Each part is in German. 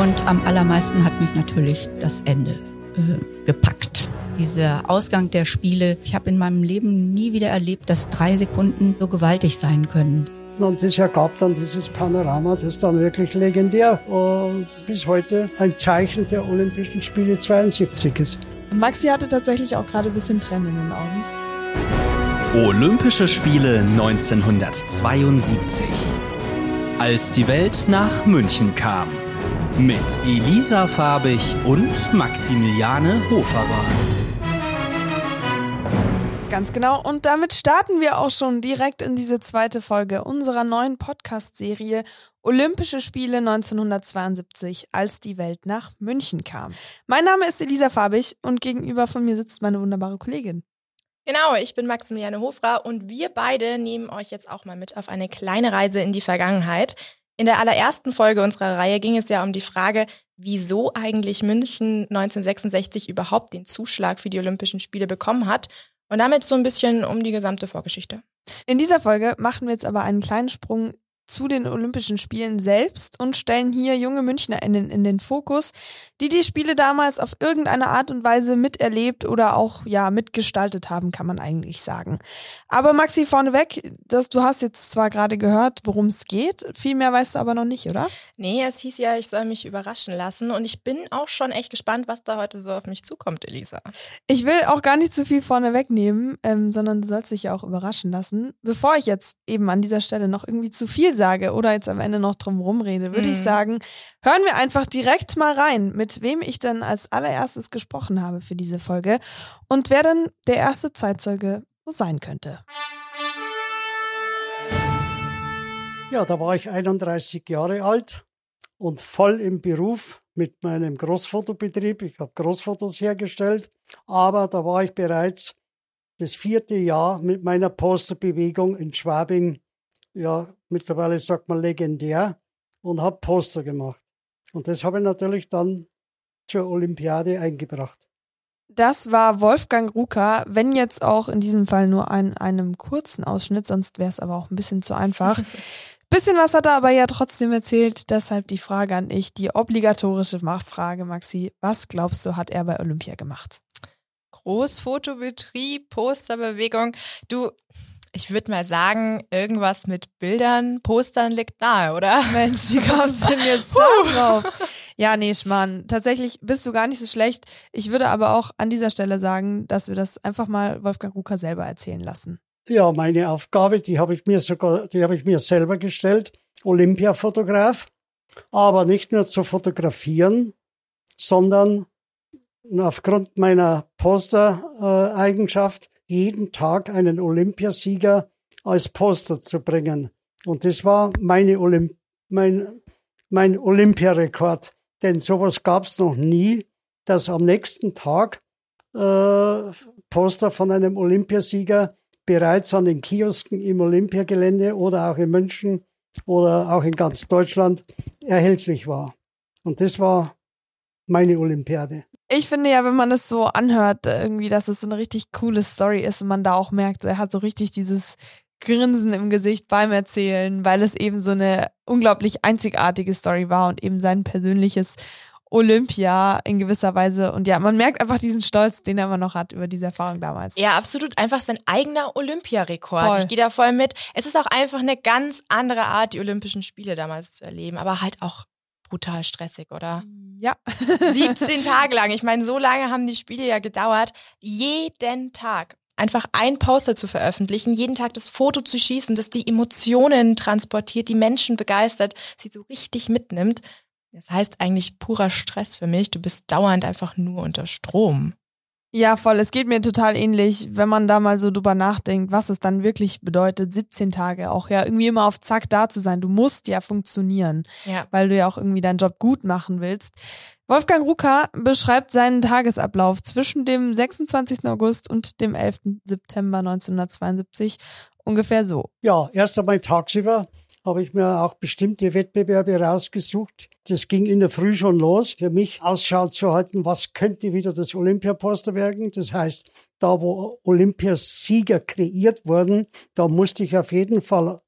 Und am allermeisten hat mich natürlich das Ende äh, gepackt. Dieser Ausgang der Spiele. Ich habe in meinem Leben nie wieder erlebt, dass drei Sekunden so gewaltig sein können. Und das ergab dann dieses Panorama, das ist dann wirklich legendär und bis heute ein Zeichen der Olympischen Spiele 72 ist. Maxi hatte tatsächlich auch gerade ein bisschen Tränen in den Augen. Olympische Spiele 1972. Als die Welt nach München kam. Mit Elisa Farbig und Maximiliane Hoferer. Ganz genau. Und damit starten wir auch schon direkt in diese zweite Folge unserer neuen Podcast-Serie Olympische Spiele 1972, als die Welt nach München kam. Mein Name ist Elisa Farbig und gegenüber von mir sitzt meine wunderbare Kollegin. Genau, ich bin Maximiliane Hofra und wir beide nehmen euch jetzt auch mal mit auf eine kleine Reise in die Vergangenheit. In der allerersten Folge unserer Reihe ging es ja um die Frage, wieso eigentlich München 1966 überhaupt den Zuschlag für die Olympischen Spiele bekommen hat. Und damit so ein bisschen um die gesamte Vorgeschichte. In dieser Folge machen wir jetzt aber einen kleinen Sprung zu den Olympischen Spielen selbst und stellen hier junge MünchnerInnen in den Fokus, die die Spiele damals auf irgendeine Art und Weise miterlebt oder auch ja mitgestaltet haben, kann man eigentlich sagen. Aber Maxi vorneweg, dass du hast jetzt zwar gerade gehört, worum es geht, viel mehr weißt du aber noch nicht, oder? Nee, es hieß ja, ich soll mich überraschen lassen und ich bin auch schon echt gespannt, was da heute so auf mich zukommt, Elisa. Ich will auch gar nicht zu viel vorneweg nehmen, ähm, sondern du sollst dich ja auch überraschen lassen. Bevor ich jetzt eben an dieser Stelle noch irgendwie zu viel sage oder jetzt am Ende noch drum rumrede, würde mhm. ich sagen, hören wir einfach direkt mal rein, mit wem ich dann als allererstes gesprochen habe für diese Folge und wer dann der erste Zeitzeuge so sein könnte. Ja, da war ich 31 Jahre alt und voll im Beruf mit meinem Großfotobetrieb. Ich habe Großfotos hergestellt, aber da war ich bereits das vierte Jahr mit meiner Posterbewegung in Schwabing ja, mittlerweile sagt man legendär, und habe Poster gemacht. Und das habe ich natürlich dann zur Olympiade eingebracht. Das war Wolfgang Ruka, wenn jetzt auch in diesem Fall nur in einem kurzen Ausschnitt, sonst wäre es aber auch ein bisschen zu einfach. bisschen was hat er aber ja trotzdem erzählt, deshalb die Frage an ich, die obligatorische Frage, Maxi. Was glaubst du, hat er bei Olympia gemacht? Großfotobetrieb, Posterbewegung. Du, ich würde mal sagen, irgendwas mit Bildern, Postern liegt nahe, oder? Mensch, wie kommst du denn jetzt da drauf? Ja, nee, Schmarrn. Tatsächlich bist du gar nicht so schlecht. Ich würde aber auch an dieser Stelle sagen, dass wir das einfach mal Wolfgang Rucker selber erzählen lassen. Ja, meine Aufgabe, die habe ich mir sogar, die habe ich mir selber gestellt. Olympiafotograf. Aber nicht nur zu fotografieren, sondern aufgrund meiner Poster-Eigenschaft jeden Tag einen Olympiasieger als Poster zu bringen. Und das war meine Olymp mein, mein Olympiarekord. Denn sowas gab es noch nie, dass am nächsten Tag äh, Poster von einem Olympiasieger bereits an den Kiosken im Olympiagelände oder auch in München oder auch in ganz Deutschland erhältlich war. Und das war meine Olympiade. Ich finde ja, wenn man das so anhört, irgendwie, dass es so eine richtig coole Story ist und man da auch merkt, er hat so richtig dieses Grinsen im Gesicht beim Erzählen, weil es eben so eine unglaublich einzigartige Story war und eben sein persönliches Olympia in gewisser Weise. Und ja, man merkt einfach diesen Stolz, den er immer noch hat über diese Erfahrung damals. Ja, absolut. Einfach sein eigener Olympiarekord. Ich gehe da voll mit. Es ist auch einfach eine ganz andere Art, die Olympischen Spiele damals zu erleben, aber halt auch brutal stressig, oder? Ja. 17 Tage lang. Ich meine, so lange haben die Spiele ja gedauert. Jeden Tag einfach ein Poster zu veröffentlichen, jeden Tag das Foto zu schießen, das die Emotionen transportiert, die Menschen begeistert, sie so richtig mitnimmt. Das heißt eigentlich purer Stress für mich. Du bist dauernd einfach nur unter Strom. Ja, voll. Es geht mir total ähnlich, wenn man da mal so drüber nachdenkt, was es dann wirklich bedeutet, 17 Tage auch ja irgendwie immer auf Zack da zu sein. Du musst ja funktionieren, ja. weil du ja auch irgendwie deinen Job gut machen willst. Wolfgang Ruka beschreibt seinen Tagesablauf zwischen dem 26. August und dem 11. September 1972 ungefähr so. Ja, erst einmal tagsüber habe ich mir auch bestimmte Wettbewerbe rausgesucht. Das ging in der Früh schon los, für mich Ausschau zu halten, was könnte wieder das Olympiaposter werden. Das heißt, da wo Olympiasieger kreiert wurden, da musste ich auf jeden Fall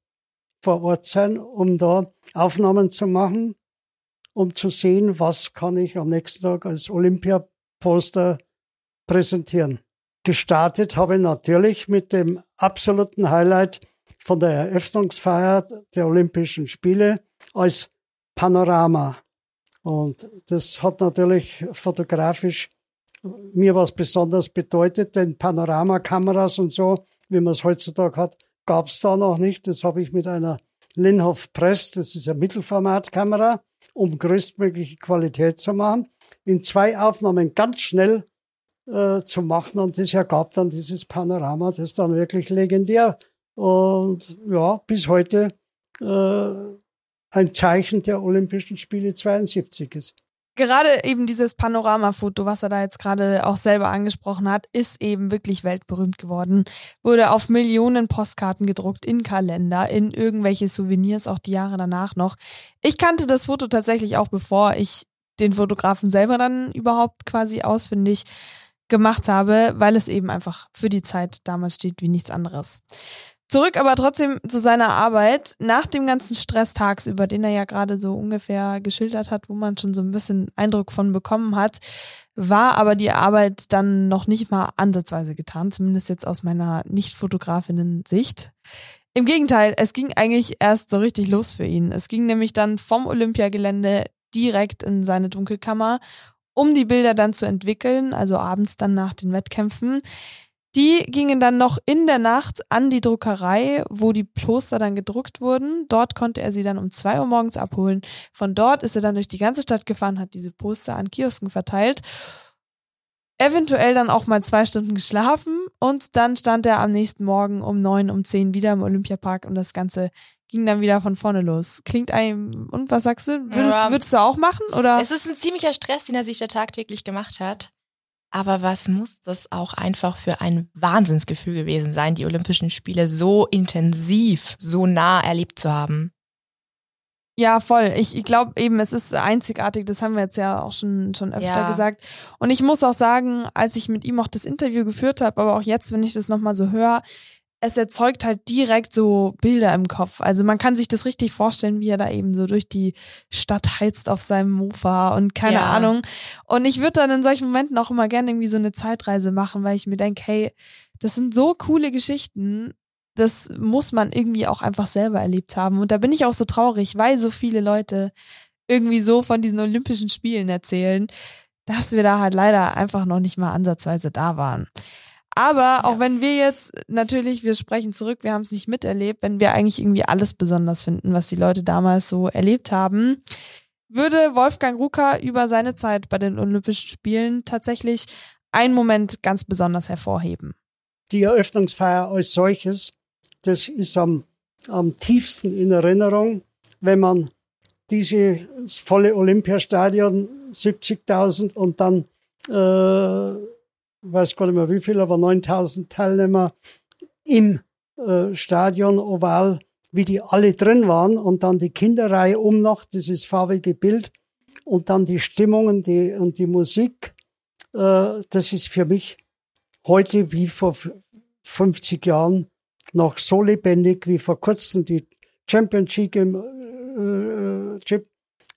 vor Ort sein, um da Aufnahmen zu machen. um zu sehen, was kann ich am nächsten Tag als Olympiaposter präsentieren. Gestartet habe ich natürlich mit dem absoluten Highlight von der Eröffnungsfeier der Olympischen Spiele als Panorama. Und das hat natürlich fotografisch mir was besonders bedeutet, denn Panoramakameras und so, wie man es heutzutage hat, gab es da noch nicht. Das habe ich mit einer Linhof Press, das ist eine Mittelformatkamera, um größtmögliche Qualität zu machen, in zwei Aufnahmen ganz schnell äh, zu machen und das ergab dann dieses Panorama, das dann wirklich legendär und ja, bis heute äh, ein Zeichen der Olympischen Spiele 72 ist. Gerade eben dieses Panoramafoto, was er da jetzt gerade auch selber angesprochen hat, ist eben wirklich weltberühmt geworden. Wurde auf Millionen Postkarten gedruckt, in Kalender, in irgendwelche Souvenirs, auch die Jahre danach noch. Ich kannte das Foto tatsächlich auch, bevor ich den Fotografen selber dann überhaupt quasi ausfindig gemacht habe, weil es eben einfach für die Zeit damals steht wie nichts anderes. Zurück aber trotzdem zu seiner Arbeit. Nach dem ganzen Stress tagsüber, den er ja gerade so ungefähr geschildert hat, wo man schon so ein bisschen Eindruck von bekommen hat, war aber die Arbeit dann noch nicht mal ansatzweise getan, zumindest jetzt aus meiner Nicht-Fotografinnen-Sicht. Im Gegenteil, es ging eigentlich erst so richtig los für ihn. Es ging nämlich dann vom Olympiagelände direkt in seine Dunkelkammer, um die Bilder dann zu entwickeln, also abends dann nach den Wettkämpfen. Die gingen dann noch in der Nacht an die Druckerei, wo die Poster dann gedruckt wurden. Dort konnte er sie dann um zwei Uhr morgens abholen. Von dort ist er dann durch die ganze Stadt gefahren, hat diese Poster an Kiosken verteilt. Eventuell dann auch mal zwei Stunden geschlafen und dann stand er am nächsten Morgen um neun, um zehn wieder im Olympiapark und das Ganze ging dann wieder von vorne los. Klingt einem, und was sagst du? Würdest, Ja. würdest du auch machen, oder? Es ist ein ziemlicher Stress, den er sich da tagtäglich gemacht hat. Aber was muss das auch einfach für ein Wahnsinnsgefühl gewesen sein, die Olympischen Spiele so intensiv, so nah erlebt zu haben? Ja, voll. Ich, ich glaube eben, es ist einzigartig. Das haben wir jetzt ja auch schon, schon öfter Ja. gesagt. Und ich muss auch sagen, als ich mit ihm auch das Interview geführt habe, aber auch jetzt, wenn ich das nochmal so höre, es erzeugt halt direkt so Bilder im Kopf. Also man kann sich das richtig vorstellen, wie er da eben so durch die Stadt heizt auf seinem Mofa und keine Ja. Ahnung. Und ich würde dann in solchen Momenten auch immer gerne irgendwie so eine Zeitreise machen, weil ich mir denke, hey, das sind so coole Geschichten. Das muss man irgendwie auch einfach selber erlebt haben. Und da bin ich auch so traurig, weil so viele Leute irgendwie so von diesen Olympischen Spielen erzählen, dass wir da halt leider einfach noch nicht mal ansatzweise da waren. Aber auch Ja. wenn wir jetzt natürlich, wir sprechen zurück, wir haben es nicht miterlebt, wenn wir eigentlich irgendwie alles besonders finden, was die Leute damals so erlebt haben, würde Wolfgang Rucker über seine Zeit bei den Olympischen Spielen tatsächlich einen Moment ganz besonders hervorheben. Die Eröffnungsfeier als solches, das ist am, am tiefsten in Erinnerung, wenn man dieses volle Olympiastadion, 70.000 und dann, äh, weiß gar nicht mehr wie viel, aber 9.000 Teilnehmer im äh, Stadion Oval, wie die alle drin waren und dann die Kinderreihe um noch, dieses farbige Bild und dann die Stimmungen die, und die Musik, äh, das ist für mich heute wie vor 50 Jahren noch so lebendig wie vor kurzem die Championship im, äh, Chip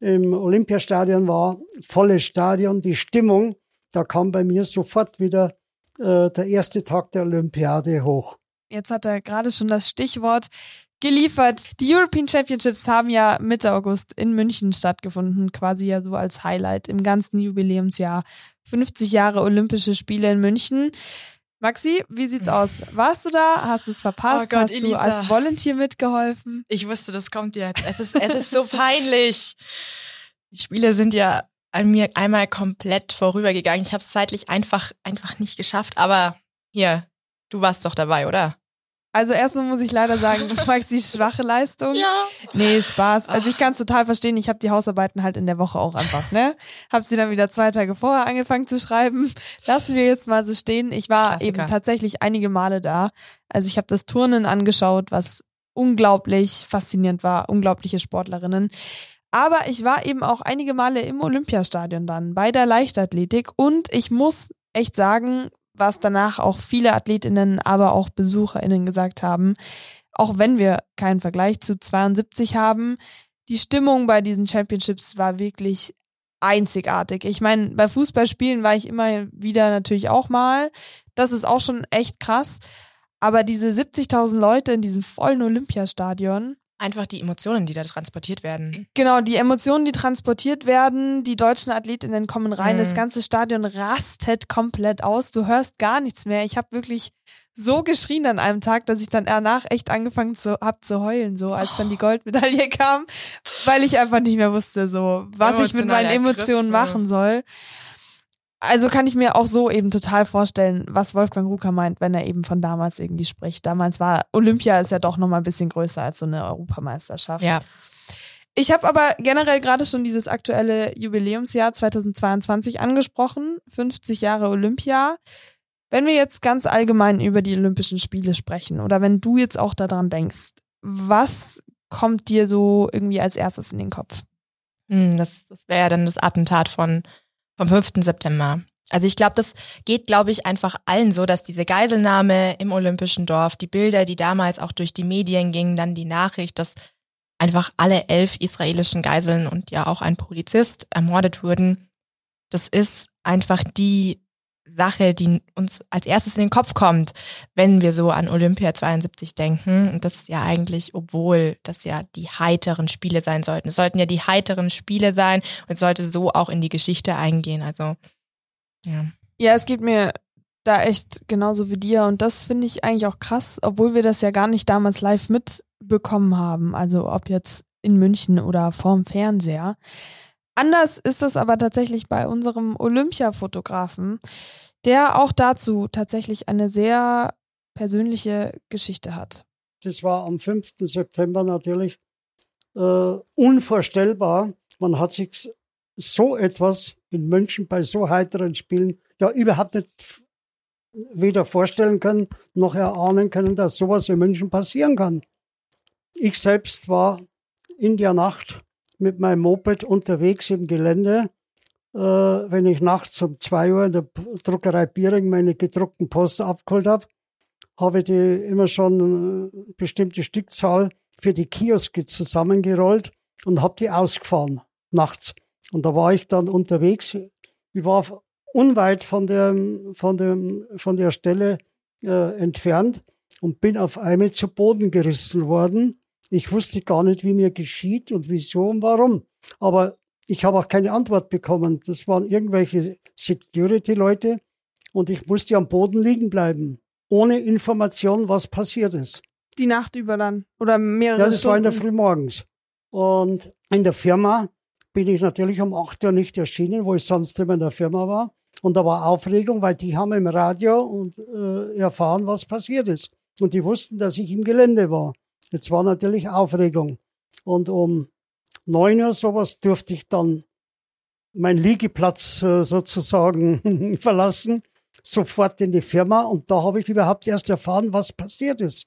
im Olympiastadion war. Volles Stadion, die Stimmung, da kam bei mir sofort wieder äh, der erste Tag der Olympiade hoch. Jetzt hat er gerade schon das Stichwort geliefert. Die European Championships haben ja Mitte August in München stattgefunden, quasi ja so als Highlight im ganzen Jubiläumsjahr. 50 Jahre Olympische Spiele in München. Maxi, wie sieht's aus? Warst du da? Hast du es verpasst? Oh Gott, Hast du Elisa. als Volunteer mitgeholfen? Ich wusste, das kommt jetzt. Es ist, es ist so peinlich. Die Spiele sind ja an mir einmal komplett vorübergegangen. Ich habe es zeitlich einfach, einfach nicht geschafft. Aber hier, du warst doch dabei, oder? Also erstmal muss ich leider sagen, Maxi, schwache Leistung. Ja. Nee, Spaß. Also ich kann es total verstehen. Ich habe die Hausarbeiten halt in der Woche auch einfach, ne? Hab sie dann wieder zwei Tage vorher angefangen zu schreiben. Lassen wir jetzt mal so stehen. Ich war Klassiker. eben tatsächlich einige Male da. Also ich habe das Turnen angeschaut, was unglaublich faszinierend war. Unglaubliche Sportlerinnen. Aber ich war eben auch einige Male im Olympiastadion dann bei der Leichtathletik und ich muss echt sagen, was danach auch viele Athletinnen, aber auch Besucherinnen gesagt haben, auch wenn wir keinen Vergleich zu 72 haben, die Stimmung bei diesen Championships war wirklich einzigartig. Ich meine, bei Fußballspielen war ich immer wieder natürlich auch mal. Das ist auch schon echt krass. Aber diese 70.000 Leute in diesem vollen Olympiastadion, Einfach die Emotionen, die da transportiert werden. Genau, die Emotionen, die transportiert werden, die deutschen Athletinnen kommen rein, Mhm. das ganze Stadion rastet komplett aus, du hörst gar nichts mehr. Ich habe wirklich so geschrien an einem Tag, dass ich dann danach echt angefangen zu, hab zu heulen, so als dann die Goldmedaille kam, weil ich einfach nicht mehr wusste, so was ich mit meinen Emotionen Ergriffe. machen soll. Also kann ich mir auch so eben total vorstellen, was Wolfgang Rucker meint, wenn er eben von damals irgendwie spricht. Damals war Olympia ist ja doch noch mal ein bisschen größer als so eine Europameisterschaft. Ja. Ich habe aber generell gerade schon dieses aktuelle Jubiläumsjahr 2022 angesprochen, 50 Jahre Olympia. Wenn wir jetzt ganz allgemein über die Olympischen Spiele sprechen oder wenn du jetzt auch daran denkst, was kommt dir so irgendwie als erstes in den Kopf? Hm, das das wäre ja dann das Attentat von, vom 5. September. Also ich glaube, das geht, glaube ich, einfach allen so, dass diese Geiselnahme im Olympischen Dorf, die Bilder, die damals auch durch die Medien gingen, dann die Nachricht, dass einfach alle elf israelischen Geiseln und ja auch ein Polizist ermordet wurden, das ist einfach die Sache, die uns als erstes in den Kopf kommt, wenn wir so an Olympia 72 denken. Und das ist ja eigentlich, obwohl das ja die heiteren Spiele sein sollten. Es sollten ja die heiteren Spiele sein und es sollte so auch in die Geschichte eingehen. Also, ja. Ja, es geht mir da echt genauso wie dir und das finde ich eigentlich auch krass, obwohl wir das ja gar nicht damals live mitbekommen haben. Also ob jetzt in München oder vorm Fernseher. Anders ist das aber tatsächlich bei unserem Olympia-Fotografen, der auch dazu tatsächlich eine sehr persönliche Geschichte hat. Das war am 5. September natürlich äh, unvorstellbar. Man hat sich so etwas in München bei so heiteren Spielen ja überhaupt nicht weder vorstellen können noch erahnen können, dass sowas in München passieren kann. Ich selbst war in der Nacht mit meinem Moped unterwegs im Gelände. Äh, wenn ich nachts um zwei Uhr in der Druckerei Biering meine gedruckten Poster abgeholt habe, habe ich die immer schon eine bestimmte Stückzahl für die Kioske zusammengerollt und habe die ausgefahren nachts. Und da war ich dann unterwegs. Ich war unweit von der, von dem, von der Stelle äh, entfernt und bin auf einmal zu Boden gerissen worden. Ich wusste gar nicht, wie mir geschieht und wieso und warum. Aber ich habe auch keine Antwort bekommen. Das waren irgendwelche Security-Leute und ich musste am Boden liegen bleiben, ohne Information, was passiert ist. Die Nacht über dann oder mehrere Ja, das Stunden. war in der Früh morgens. Und in der Firma bin ich natürlich um 8 Uhr nicht erschienen, wo ich sonst immer in der Firma war. Und da war Aufregung, weil die haben im Radio und, äh, erfahren, was passiert ist. Und die wussten, dass ich im Gelände war. Jetzt war natürlich Aufregung. Und um 9 Uhr sowas durfte ich dann meinen Liegeplatz äh, sozusagen verlassen, sofort in die Firma. Und da habe ich überhaupt erst erfahren, was passiert ist.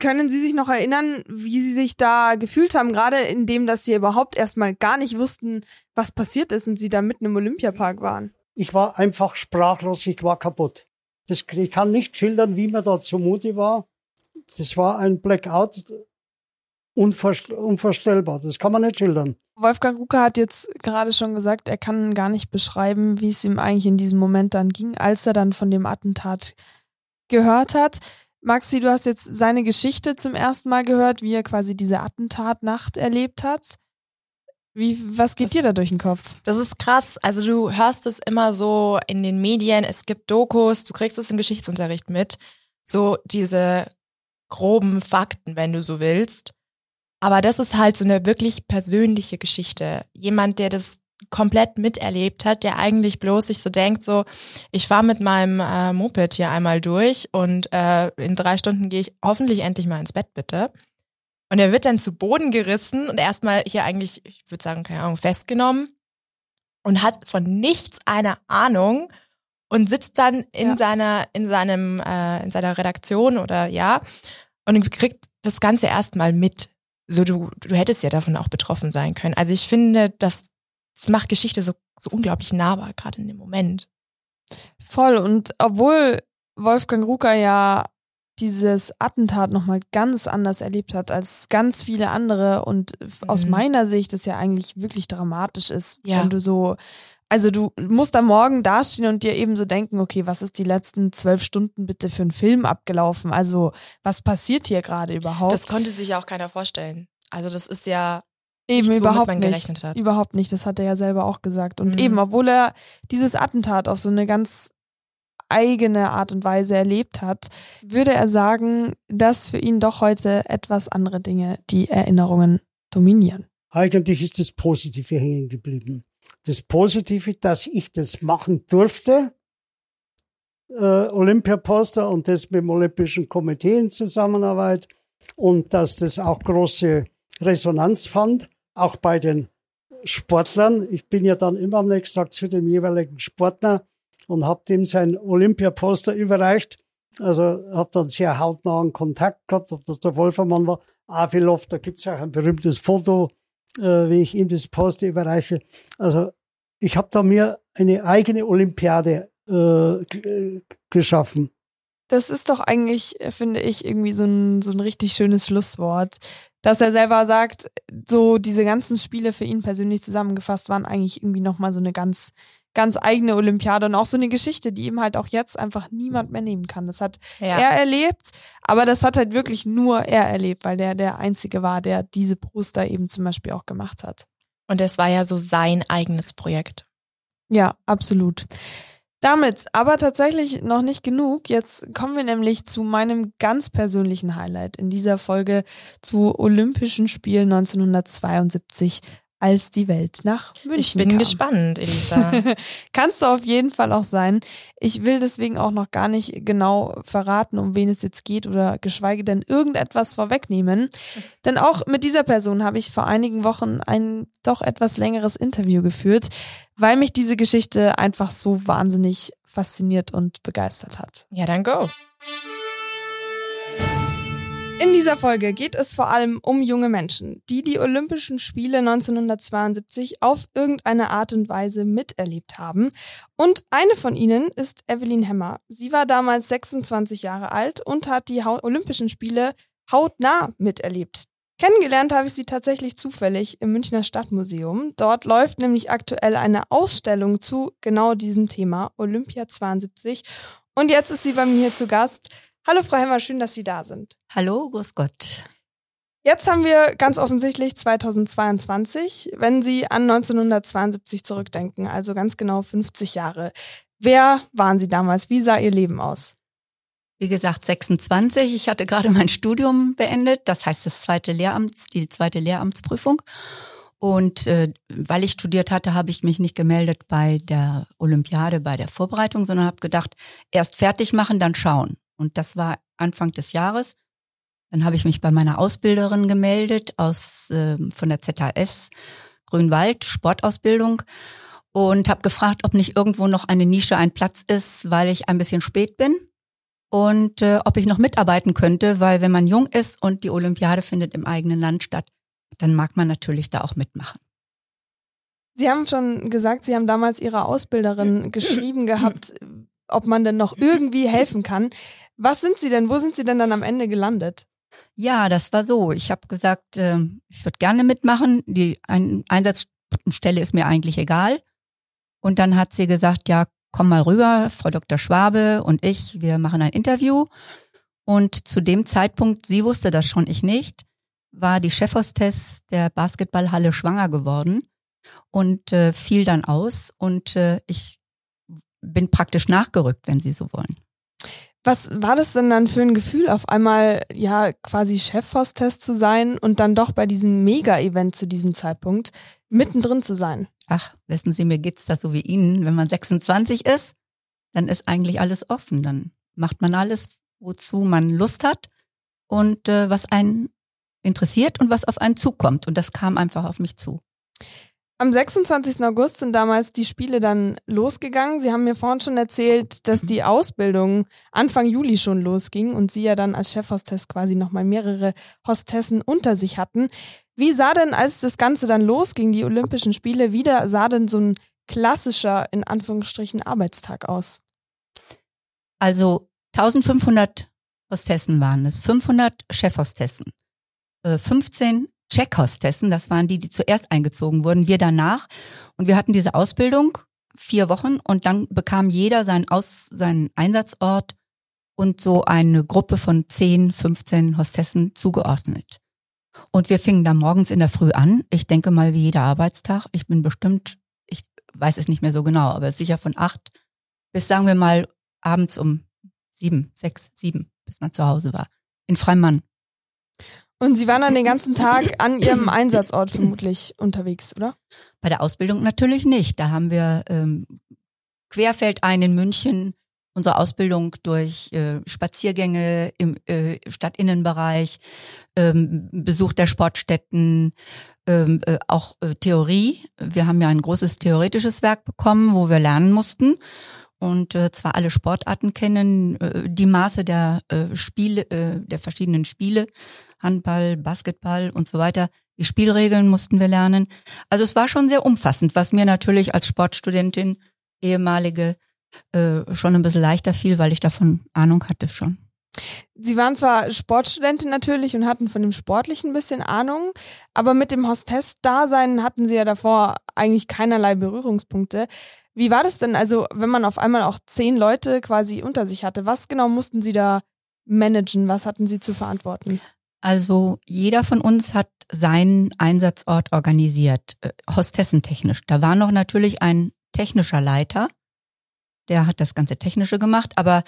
Können Sie sich noch erinnern, wie Sie sich da gefühlt haben, gerade in dem, dass Sie überhaupt erstmal gar nicht wussten, was passiert ist und Sie da mitten im Olympiapark waren? ich war einfach sprachlos, ich war kaputt. Das, ich kann nicht schildern, wie mir da zumute war. Das war ein Blackout, unvorst- unvorstellbar. Das kann man nicht schildern. Wolfgang Rucker hat jetzt gerade schon gesagt, er kann gar nicht beschreiben, wie es ihm eigentlich in diesem Moment dann ging, als er dann von dem Attentat gehört hat. Maxi, du hast jetzt seine Geschichte zum ersten Mal gehört, wie er quasi diese Attentatnacht erlebt hat. Wie, was geht dir da durch den Kopf? Das ist krass. Also du hörst es immer so in den Medien, es gibt Dokus, du kriegst es im Geschichtsunterricht mit. So diese groben Fakten, wenn du so willst. Aber das ist halt so eine wirklich persönliche Geschichte. Jemand, der das komplett miterlebt hat, der eigentlich bloß sich so denkt, so, ich fahre mit meinem äh, Moped hier einmal durch und äh, in drei Stunden gehe ich hoffentlich endlich mal ins Bett, bitte. Und er wird dann zu Boden gerissen und erstmal hier eigentlich, ich würde sagen, keine Ahnung, festgenommen und hat von nichts eine Ahnung und sitzt dann in Ja. seiner, in seinem, äh, in seiner Redaktion oder ja und kriegt das Ganze erstmal mit. So, du, du hättest ja davon auch betroffen sein können. Also ich finde, das, das macht Geschichte so, so unglaublich nahbar, gerade in dem Moment. Voll. Und obwohl Wolfgang Rucker ja dieses Attentat nochmal ganz anders erlebt hat als ganz viele andere und aus Mhm. meiner Sicht das ja eigentlich wirklich dramatisch ist, Ja. wenn du so, also du musst am Morgen dastehen und dir eben so denken, okay, was ist die letzten zwölf Stunden bitte für einen Film abgelaufen? Also was passiert hier gerade überhaupt? Das konnte sich ja auch keiner vorstellen. Also das ist ja Eben nichts, womit überhaupt man nicht. gerechnet hat. Überhaupt nicht, das hat er ja selber auch gesagt. Und Mhm. eben, obwohl er dieses Attentat auf so eine ganz eigene Art und Weise erlebt hat, würde er sagen, dass für ihn doch heute etwas andere Dinge die Erinnerungen dominieren. Eigentlich ist das Positive hängen geblieben. Das Positive, dass ich das machen durfte, äh, Olympiaposter und das mit dem Olympischen Komitee in Zusammenarbeit und dass das auch große Resonanz fand, auch bei den Sportlern. Ich bin ja dann immer am nächsten Tag zu dem jeweiligen Sportler und habe dem sein Olympiaposter überreicht. Also habe dann sehr hautnahen Kontakt gehabt, ob das der Wolfermann war, Avilov, da gibt's ja auch ein berühmtes Foto, äh, wie ich ihm das Poster überreiche. Also ich habe da mir eine eigene Olympiade äh, g- geschaffen. Das ist doch eigentlich, äh, finde ich, irgendwie so ein, so ein richtig schönes Schlusswort, dass er selber sagt, so diese ganzen Spiele für ihn persönlich zusammengefasst waren eigentlich irgendwie nochmal so eine ganz, ganz eigene Olympiade und auch so eine Geschichte, die ihm halt auch jetzt einfach niemand mehr nehmen kann. Das hat ja. er erlebt, aber das hat halt wirklich nur er erlebt, weil der der Einzige war, der diese Poster eben zum Beispiel auch gemacht hat. Und es war ja so sein eigenes Projekt. Ja, absolut. Damit aber tatsächlich noch nicht genug. Jetzt kommen wir nämlich zu meinem ganz persönlichen Highlight in dieser Folge zu Olympischen Spielen 1972, als die Welt nach München Ich bin kam. gespannt, Elisa. Kannst du auf jeden Fall auch sein. Ich will deswegen auch noch gar nicht genau verraten, um wen es jetzt geht oder geschweige denn irgendetwas vorwegnehmen. Denn auch mit dieser Person habe ich vor einigen Wochen ein doch etwas längeres Interview geführt, weil mich diese Geschichte einfach so wahnsinnig fasziniert und begeistert hat. ja, dann go. In dieser Folge geht es vor allem um junge Menschen, die die Olympischen Spiele 1972 auf irgendeine Art und Weise miterlebt haben. Und eine von ihnen ist Evelyn Hemmer. Sie war damals 26 Jahre alt und hat die Olympischen Spiele hautnah miterlebt. Kennengelernt habe ich sie tatsächlich zufällig im Münchner Stadtmuseum. Dort läuft nämlich aktuell eine Ausstellung zu genau diesem Thema, Olympia 72. Und jetzt ist sie bei mir zu Gast. Hallo Frau Hemmer, schön, dass Sie da sind. Hallo, grüß Gott. Jetzt haben wir ganz offensichtlich 2022, wenn Sie an 1972 zurückdenken, also ganz genau 50 Jahre. Wer waren Sie damals? Wie sah Ihr Leben aus? Wie gesagt, 26. Ich hatte gerade mein Studium beendet, das heißt das zweite Lehramts, die zweite Lehramtsprüfung. Und äh, weil ich studiert hatte, habe ich mich nicht gemeldet bei der Olympiade, bei der Vorbereitung, sondern habe gedacht, erst fertig machen, dann schauen. Und das war Anfang des Jahres. Dann habe ich mich bei meiner Ausbilderin gemeldet aus äh, von der ZHS Grünwald Sportausbildung und habe gefragt, ob nicht irgendwo noch eine Nische, ein Platz ist, weil ich ein bisschen spät bin und äh, ob ich noch mitarbeiten könnte, weil wenn man jung ist und die Olympiade findet im eigenen Land statt, dann mag man natürlich da auch mitmachen. Sie haben schon gesagt, Sie haben damals Ihrer Ausbilderin geschrieben gehabt, ob man denn noch irgendwie helfen kann. Was sind Sie denn? Wo sind Sie denn dann am Ende gelandet? Ja, das war so. Ich habe gesagt, äh, ich würde gerne mitmachen. Die ein Einsatzstelle ist mir eigentlich egal. Und dann hat sie gesagt, ja, komm mal rüber, Frau Dr. Schwabe und ich, wir machen ein Interview. Und zu dem Zeitpunkt, sie wusste das schon, ich nicht, war die Chefhostess der Basketballhalle schwanger geworden und äh, fiel dann aus. Und äh, ich bin praktisch nachgerückt, wenn Sie so wollen. Was war das denn dann für ein Gefühl, auf einmal ja quasi Chefhostess zu sein und dann doch bei diesem Mega-Event zu diesem Zeitpunkt mittendrin zu sein? Ach, wissen Sie, mir geht's da so wie Ihnen. Wenn man 26 ist, dann ist eigentlich alles offen. Dann macht man alles, wozu man Lust hat und äh, was einen interessiert und was auf einen zukommt. Und das kam einfach auf mich zu. Am 26. August sind damals die Spiele dann losgegangen. Sie haben mir vorhin schon erzählt, dass die Ausbildung Anfang Juli schon losging und Sie ja dann als Chefhostess quasi nochmal mehrere Hostessen unter sich hatten. Wie sah denn, als das Ganze dann losging, die Olympischen Spiele, wieder sah denn so ein klassischer, in Anführungsstrichen, Arbeitstag aus? Also 1500 Hostessen waren es, 500 Chefhostessen, äh, 15 Checkhostessen, das waren die, die zuerst eingezogen wurden, wir danach. Und wir hatten diese Ausbildung vier Wochen und dann bekam jeder seinen, Aus, seinen Einsatzort und so eine Gruppe von 10, 15 Hostessen zugeordnet. Und wir fingen dann morgens in der Früh an. Ich denke mal wie jeder Arbeitstag. Ich bin bestimmt, ich weiß es nicht mehr so genau, aber sicher von acht bis sagen wir mal abends um sieben, sechs, sieben, bis man zu Hause war. In Freimann. Und Sie waren dann den ganzen Tag an Ihrem Einsatzort vermutlich unterwegs, oder? Bei der Ausbildung natürlich nicht. Da haben wir ähm, querfeldein in München unsere Ausbildung durch äh, Spaziergänge im äh, Stadtinnenbereich, ähm, Besuch der Sportstätten, ähm, äh, auch äh, Theorie. Wir haben ja ein großes theoretisches Werk bekommen, wo wir lernen mussten und äh, zwar alle Sportarten kennen, äh, die Maße der äh, Spiele, äh, der verschiedenen Spiele, Handball, Basketball und so weiter. Die Spielregeln mussten wir lernen. Also es war schon sehr umfassend, was mir natürlich als Sportstudentin, ehemalige, äh, schon ein bisschen leichter fiel, weil ich davon Ahnung hatte schon. Sie waren zwar Sportstudentin natürlich und hatten von dem Sportlichen ein bisschen Ahnung, aber mit dem Hostess-Dasein hatten Sie ja davor eigentlich keinerlei Berührungspunkte. Wie war das denn, also wenn man auf einmal auch zehn Leute quasi unter sich hatte, was genau mussten Sie da managen, was hatten Sie zu verantworten? Also jeder von uns hat seinen Einsatzort organisiert, äh, hostessentechnisch. Da war noch natürlich ein technischer Leiter, der hat das ganze Technische gemacht, aber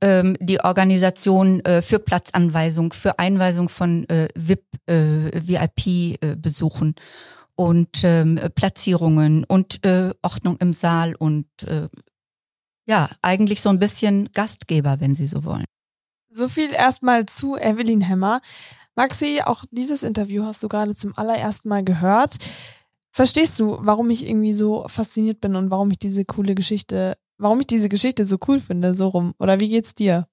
ähm, die Organisation äh, für Platzanweisung, für Einweisung von äh, VIP, äh, VIP-Besuchen und ähm, Platzierungen und äh, Ordnung im Saal und äh, ja, eigentlich so ein bisschen Gastgeber, wenn Sie so wollen. So viel erstmal zu Evelyn Hemmer. Maxi, auch dieses Interview hast du gerade zum allerersten Mal gehört. Verstehst du, warum ich irgendwie so fasziniert bin und warum ich diese coole Geschichte, warum ich diese Geschichte so cool finde, so rum? Oder wie geht's dir?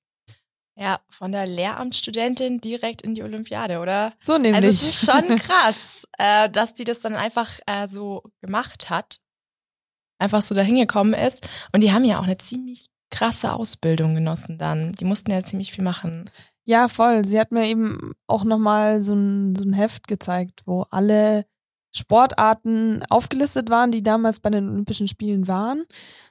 Ja, von der Lehramtsstudentin direkt in die Olympiade, oder? So nämlich. Also es ist schon krass, äh, dass die das dann einfach äh, so gemacht hat. Einfach so dahin gekommen ist. Und die haben ja auch eine ziemlich krasse Ausbildung genossen dann. Die mussten ja ziemlich viel machen. Ja, voll. Sie hat mir eben auch nochmal so ein, so ein Heft gezeigt, wo alle Sportarten aufgelistet waren, die damals bei den Olympischen Spielen waren.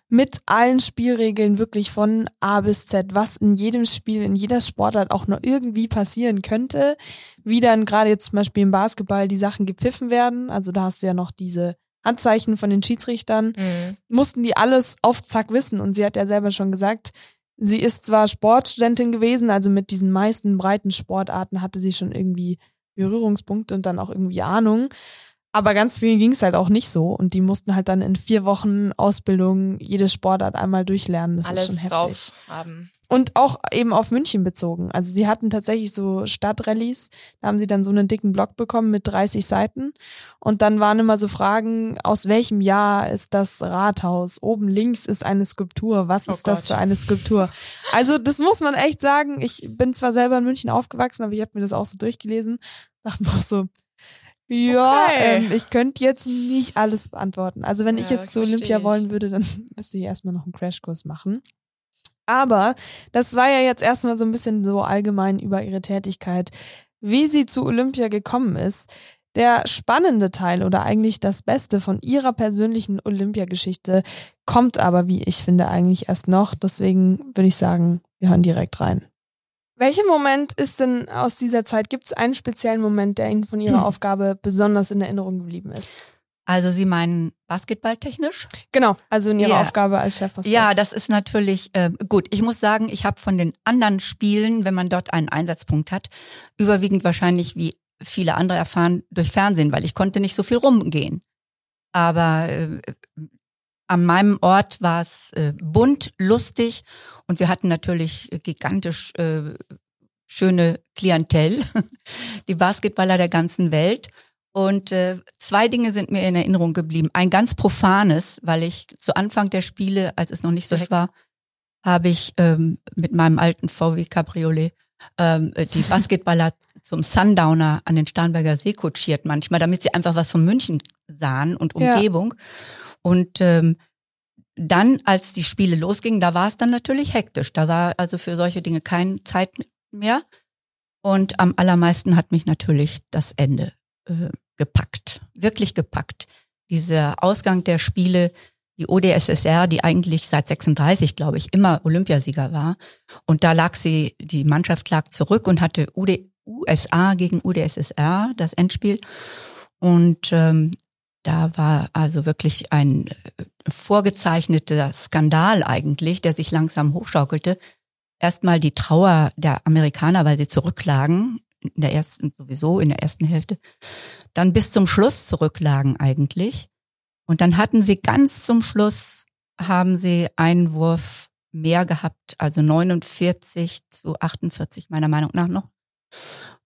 Mit allen Spielregeln wirklich von A bis Z, was in jedem Spiel, in jeder Sportart auch nur irgendwie passieren könnte. Wie dann gerade jetzt zum Beispiel im Basketball die Sachen gepfiffen werden. Also da hast du ja noch diese Handzeichen von den Schiedsrichtern. Mhm. Mussten die alles auf Zack wissen. Und sie hat ja selber schon gesagt, sie ist zwar Sportstudentin gewesen, also mit diesen meisten breiten Sportarten hatte sie schon irgendwie Berührungspunkte und dann auch irgendwie Ahnung. Aber ganz vielen ging es halt auch nicht so. Und die mussten halt dann in vier Wochen Ausbildung jede Sportart einmal durchlernen. Das Alles ist schon heftig. drauf haben. Und auch eben auf München bezogen. Also sie hatten tatsächlich so Stadtrallies. Da haben sie dann so einen dicken Block bekommen mit 30 Seiten. Und dann waren immer so Fragen, aus welchem Jahr ist das Rathaus? Oben links ist eine Skulptur. Was Oh ist das Gott. für eine Skulptur? Also das muss man echt sagen. Ich bin zwar selber in München aufgewachsen, aber ich habe mir das auch so durchgelesen. Dachte mir auch so, ja, Okay. ähm, ich könnte jetzt nicht alles beantworten. Also wenn ich Ja, jetzt zu Olympia ich. wollen würde, dann müsste ich erstmal noch einen Crashkurs machen. Aber das war ja jetzt erstmal so ein bisschen so allgemein über ihre Tätigkeit, wie sie zu Olympia gekommen ist. Der spannende Teil oder eigentlich das Beste von ihrer persönlichen Olympiageschichte kommt aber, wie ich finde, eigentlich erst noch. Deswegen würde ich sagen, wir hören direkt rein. Welcher Moment ist denn aus dieser Zeit? Gibt es einen speziellen Moment, der Ihnen von Ihrer Aufgabe besonders in Erinnerung geblieben ist? Also Sie meinen basketballtechnisch? Genau, also in Ihrer Ja. Aufgabe als Chef. Ja, das ist natürlich äh, gut. Ich muss sagen, ich habe von den anderen Spielen, wenn man dort einen Einsatzpunkt hat, überwiegend wahrscheinlich wie viele andere erfahren durch Fernsehen, weil ich konnte nicht so viel rumgehen. Aber äh, an meinem Ort war es äh, bunt, lustig und wir hatten natürlich äh, gigantisch äh, schöne Klientel, die Basketballer der ganzen Welt. Und äh, zwei Dinge sind mir in Erinnerung geblieben. Ein ganz profanes, weil ich zu Anfang der Spiele, als es noch nicht so hektisch war, habe ich ähm, mit meinem alten VW Cabriolet ähm, äh, die Basketballer zum Sundowner an den Starnberger See kutschiert manchmal, damit sie einfach was von München sahen und Ja. Und ähm, dann, als die Spiele losgingen, da war es dann natürlich hektisch. Da war also für solche Dinge keine Zeit mehr. Und am allermeisten hat mich natürlich das Ende äh, gepackt, wirklich gepackt. Dieser Ausgang der Spiele, die ODSSR, die eigentlich seit 36, glaube ich, immer Olympiasieger war. Und da lag sie, die Mannschaft lag zurück und hatte UD, USA gegen UdSSR, das Endspiel. Und ähm, da war also wirklich ein äh, vorgezeichneter Skandal eigentlich, der sich langsam hochschaukelte. Erstmal die Trauer der Amerikaner, weil sie zurücklagen, in der ersten, sowieso in der ersten Hälfte. Dann bis zum Schluss zurücklagen eigentlich. Und dann hatten sie ganz zum Schluss, haben sie einen Wurf mehr gehabt, also 49 zu 48 meiner Meinung nach noch.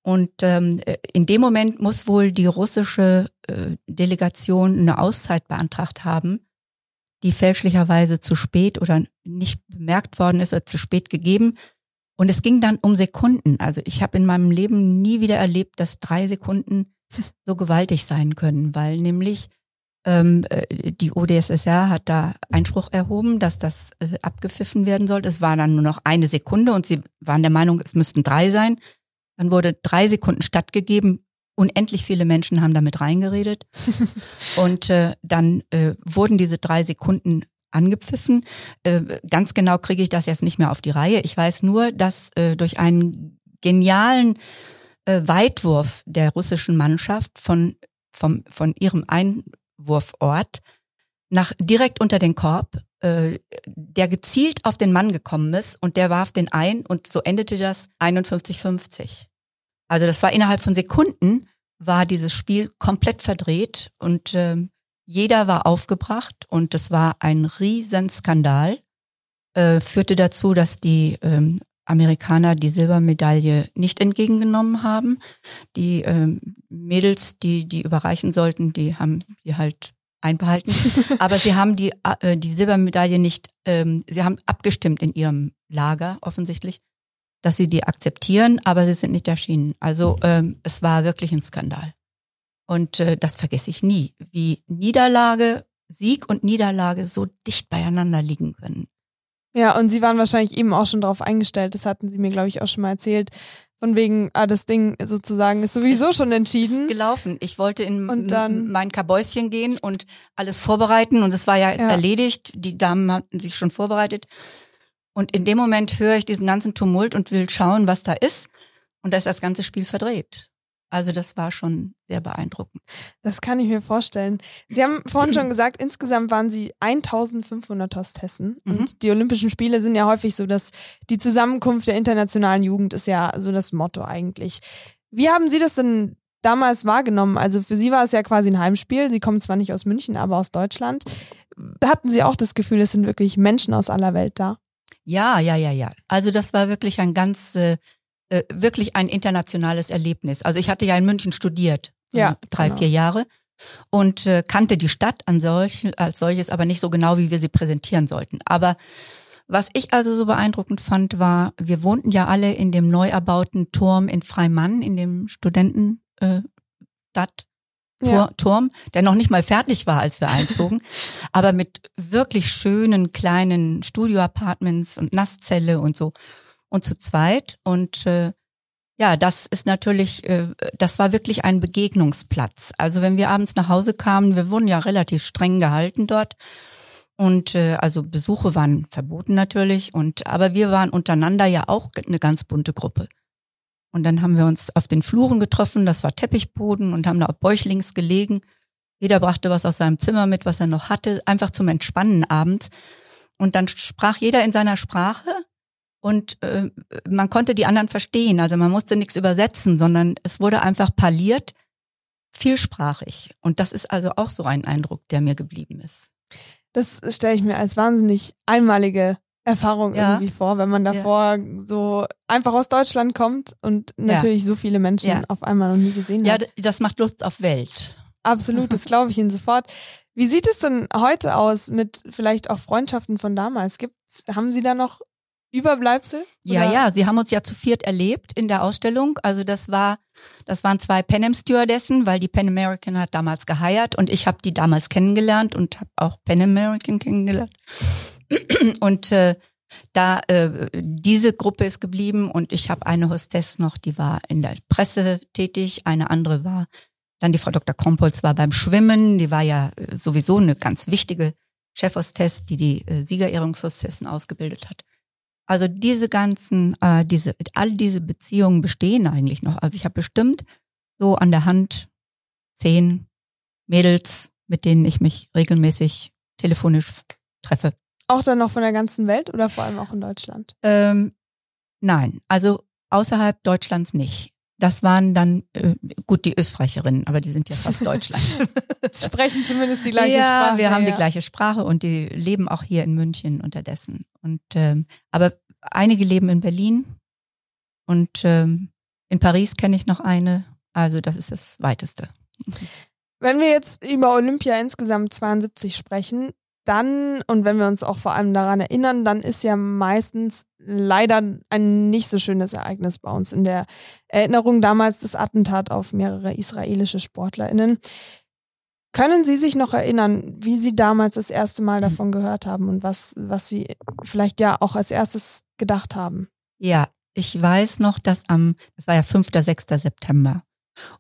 Und ähm, in dem Moment muss wohl die russische äh, Delegation eine Auszeit beantragt haben, die fälschlicherweise zu spät oder nicht bemerkt worden ist oder zu spät gegeben. Und es ging dann um Sekunden. Also ich habe in meinem Leben nie wieder erlebt, dass drei Sekunden so gewaltig sein können, weil nämlich ähm, äh, die ODSSR hat da Einspruch erhoben, dass das äh, abgepfiffen werden sollte. Es war dann nur noch eine Sekunde und sie waren der Meinung, es müssten drei sein. Dann wurde drei Sekunden stattgegeben. Unendlich viele Menschen haben damit reingeredet. und äh, dann äh, wurden diese drei Sekunden angepfiffen. Äh, ganz genau kriege ich das jetzt nicht mehr auf die Reihe. Ich weiß nur, dass äh, durch einen genialen äh, Weitwurf der russischen Mannschaft von, vom, von ihrem Einwurfort nach direkt unter den Korb, äh, der gezielt auf den Mann gekommen ist und der warf den ein und so endete das 51-50. Also das war innerhalb von Sekunden war dieses Spiel komplett verdreht und äh, jeder war aufgebracht und das war ein Riesenskandal. Äh, führte dazu, dass die ähm, Amerikaner die Silbermedaille nicht entgegengenommen haben. Die ähm, Mädels, die die überreichen sollten, die haben die halt einbehalten. Aber sie haben die, äh, die Silbermedaille nicht, ähm, sie haben abgestimmt in ihrem Lager offensichtlich, dass sie die akzeptieren, aber sie sind nicht erschienen. Also ähm, es war wirklich ein Skandal. Und äh, das vergesse ich nie, wie Niederlage, Sieg und Niederlage so dicht beieinander liegen können. Ja, und Sie waren wahrscheinlich eben auch schon darauf eingestellt, das hatten Sie mir, glaube ich, auch schon mal erzählt, von wegen, ah, das Ding sozusagen ist sowieso es schon entschieden. Ist gelaufen. Ich wollte in Und dann- mein Kabäuschen gehen und alles vorbereiten und es war ja, Ja. erledigt. Die Damen hatten sich schon vorbereitet. Und in dem Moment höre ich diesen ganzen Tumult und will schauen, was da ist. Und da ist das ganze Spiel verdreht. Also das war schon sehr beeindruckend. Das kann ich mir vorstellen. Sie haben vorhin schon gesagt, insgesamt waren Sie 1500 Hostessen. Mhm. Und die Olympischen Spiele sind ja häufig so, dass die Zusammenkunft der internationalen Jugend ist ja so das Motto eigentlich. Wie haben Sie das denn damals wahrgenommen? Also für Sie war es ja quasi ein Heimspiel. Sie kommen zwar nicht aus München, aber aus Deutschland. Hatten Sie auch das Gefühl, es sind wirklich Menschen aus aller Welt da? Ja, ja, ja, ja. Also das war wirklich ein ganz, äh, äh, wirklich ein internationales Erlebnis. Also ich hatte ja in München studiert, äh, Ja, drei, genau. vier Jahre und äh, kannte die Stadt an solch, als solches, aber nicht so genau, wie wir sie präsentieren sollten. Aber was ich also so beeindruckend fand, war, wir wohnten ja alle in dem neu erbauten Turm in Freimann, in dem Studentenstadt. Äh, Stadt. Ja. Turm, der noch nicht mal fertig war, als wir einzogen, aber mit wirklich schönen kleinen Studio-Apartments und Nasszelle und so und zu zweit und äh, ja, das ist natürlich, äh, das war wirklich ein Begegnungsplatz. Also wenn wir abends nach Hause kamen, wir wurden ja relativ streng gehalten dort und äh, also Besuche waren verboten natürlich und aber wir waren untereinander ja auch eine ganz bunte Gruppe. Und dann haben wir uns auf den Fluren getroffen, das war Teppichboden und haben da auf Bäuchlings gelegen. Jeder brachte was aus seinem Zimmer mit, was er noch hatte, einfach zum Entspannen abends. Und dann sprach jeder in seiner Sprache und äh, man konnte die anderen verstehen. Also man musste nichts übersetzen, sondern es wurde einfach parliert, vielsprachig. Und das ist also auch so ein Eindruck, der mir geblieben ist. Das stelle ich mir als wahnsinnig einmalige Erfahrung Ja. irgendwie vor, wenn man davor so einfach aus Deutschland kommt und natürlich so viele Menschen Ja. auf einmal noch nie gesehen Ja, hat. d- das macht Lust auf Welt. Absolut, das glaube ich Ihnen sofort. Wie sieht es denn heute aus mit vielleicht auch Freundschaften von damals? Gibt's, haben Sie da noch Überbleibsel? Ja, Oder- ja, sie haben uns ja zu viert erlebt in der Ausstellung. Also das war, das waren zwei Pan Am Stewardessen, weil die Pan American hat damals geheiert und ich habe die damals kennengelernt und habe auch Pan American kennengelernt. Und äh, Da äh, diese Gruppe ist geblieben und ich habe eine Hostess noch, die war in der Presse tätig, eine andere war dann die Frau Dr. Krompolz war beim Schwimmen, die war ja äh, sowieso eine ganz wichtige Chefhostess, die die äh, Siegerehrungshostessen ausgebildet hat. Also diese ganzen, äh, diese, all diese Beziehungen bestehen eigentlich noch. Also ich habe bestimmt so an der Hand zehn Mädels, mit denen ich mich regelmäßig telefonisch treffe. Auch dann noch von der ganzen Welt oder vor allem auch in Deutschland? Ähm, nein, also außerhalb Deutschlands nicht. Das waren dann äh, gut die Österreicherinnen, aber die sind ja fast Deutschland. Sprechen zumindest die gleiche ja, Sprache. wir haben ja. die gleiche Sprache und die leben auch hier in München unterdessen. Und ähm, aber einige leben in Berlin und ähm, in Paris kenne ich noch eine. Also das ist das weiteste. Wenn wir jetzt über Olympia insgesamt 72 sprechen, dann, und wenn wir uns auch vor allem daran erinnern, dann ist ja meistens leider ein nicht so schönes Ereignis bei uns in der Erinnerung damals das Attentat auf mehrere israelische SportlerInnen. Können Sie sich noch erinnern, wie Sie damals das erste Mal davon gehört haben und was, was Sie vielleicht ja auch als erstes gedacht haben? Ja, ich weiß noch, dass am, das war ja 5., 6. September.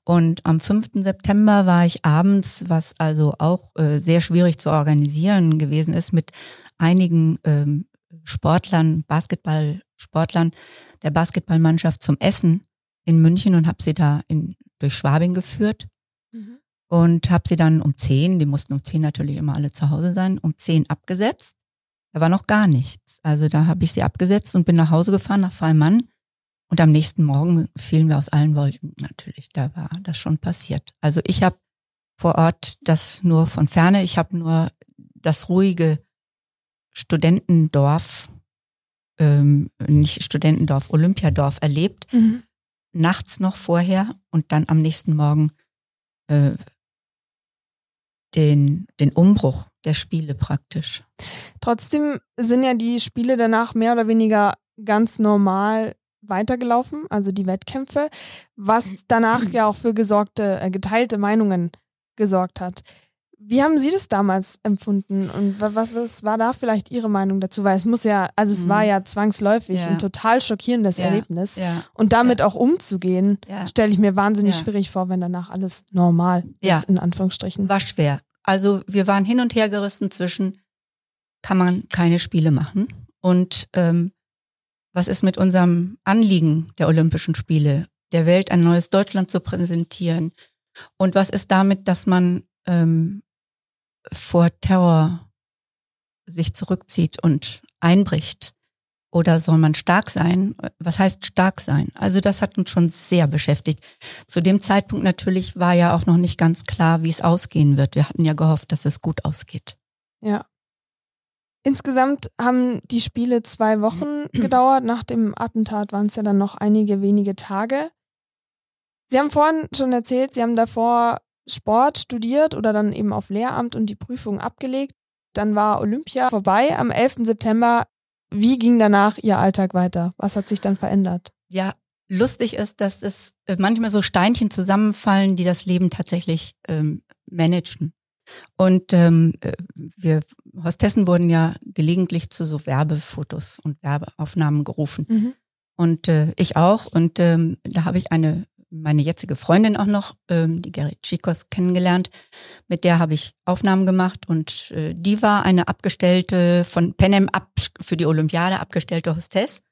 Und am 5. September war ich abends, was also auch äh, sehr schwierig zu organisieren gewesen ist, mit einigen ähm, Sportlern, Basketballsportlern der Basketballmannschaft zum Essen in München und habe sie da in, durch Schwabing geführt Mhm. und habe sie dann um 10, die mussten um 10 natürlich immer alle zu Hause sein, um 10 abgesetzt. Da war noch gar nichts. Also da habe ich sie abgesetzt und bin nach Hause gefahren nach Freimann. Und am nächsten Morgen fielen wir aus allen Wolken natürlich. Da war das schon passiert. Also ich habe vor Ort das nur von ferne. Ich habe nur das ruhige Studentendorf, ähm, nicht Studentendorf, Olympiadorf erlebt. Mhm. Nachts noch vorher und dann am nächsten Morgen äh, den, den Umbruch der Spiele praktisch. Trotzdem sind ja die Spiele danach mehr oder weniger ganz normal weitergelaufen, also die Wettkämpfe, was danach ja auch für gesorgte, äh, geteilte Meinungen gesorgt hat. Wie haben Sie das damals empfunden und wa- was, was war da vielleicht Ihre Meinung dazu? Weil es muss ja, also es Mhm. war ja zwangsläufig Ja. ein total schockierendes Ja, Erlebnis. Ja, Und damit auch umzugehen, stelle ich mir wahnsinnig schwierig vor, wenn danach alles normal ist, in Anführungsstrichen. War schwer. Also wir waren hin und her gerissen zwischen, kann man keine Spiele machen und ähm, was ist mit unserem Anliegen der Olympischen Spiele, der Welt ein neues Deutschland zu präsentieren und was ist damit, dass man ähm, vor Terror sich zurückzieht und einbricht? Oder soll man stark sein? Was heißt stark sein? Also das hat uns schon sehr beschäftigt. Zu dem Zeitpunkt natürlich war ja auch noch nicht ganz klar, wie es ausgehen wird. Wir hatten ja gehofft, dass es gut ausgeht. Ja. Insgesamt haben die Spiele zwei Wochen gedauert. Nach dem Attentat waren es ja dann noch einige wenige Tage. Sie haben vorhin schon erzählt, Sie haben davor Sport studiert oder dann eben auf Lehramt und die Prüfung abgelegt. Dann war Olympia vorbei am 11. September. Wie ging danach Ihr Alltag weiter? Was hat sich dann verändert? Ja, lustig ist, dass es äh, manchmal so Steinchen zusammenfallen, die das Leben tatsächlich ähm, managen. Und ähm, äh, wir Hostessen wurden ja gelegentlich zu so Werbefotos und Werbeaufnahmen gerufen. Und äh, ich auch. Und ähm, da habe ich eine, meine jetzige Freundin auch noch, ähm, die Gerrit Chikos, kennengelernt. Mit der habe ich Aufnahmen gemacht und äh, die war eine abgestellte, von Pan Am ab, für die Olympiade abgestellte Hostess,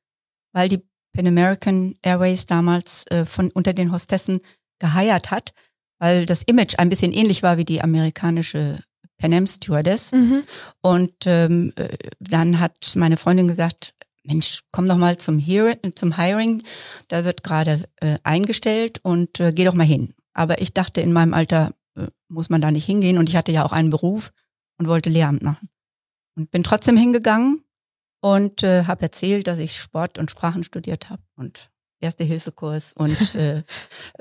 weil die Pan American Airways damals äh, von unter den Hostessen geheiert hat, weil das Image ein bisschen ähnlich war wie die amerikanische Pan Am Stewardess. Und ähm, äh, dann hat meine Freundin gesagt, Mensch, komm doch mal zum, Hear zum Hiring, da wird gerade äh, eingestellt und äh, geh doch mal hin. Aber ich dachte, in meinem Alter äh, muss man da nicht hingehen und ich hatte ja auch einen Beruf und wollte Lehramt machen. Und bin trotzdem hingegangen und äh, habe erzählt, dass ich Sport und Sprachen studiert habe und Erste-Hilfe-Kurs und äh,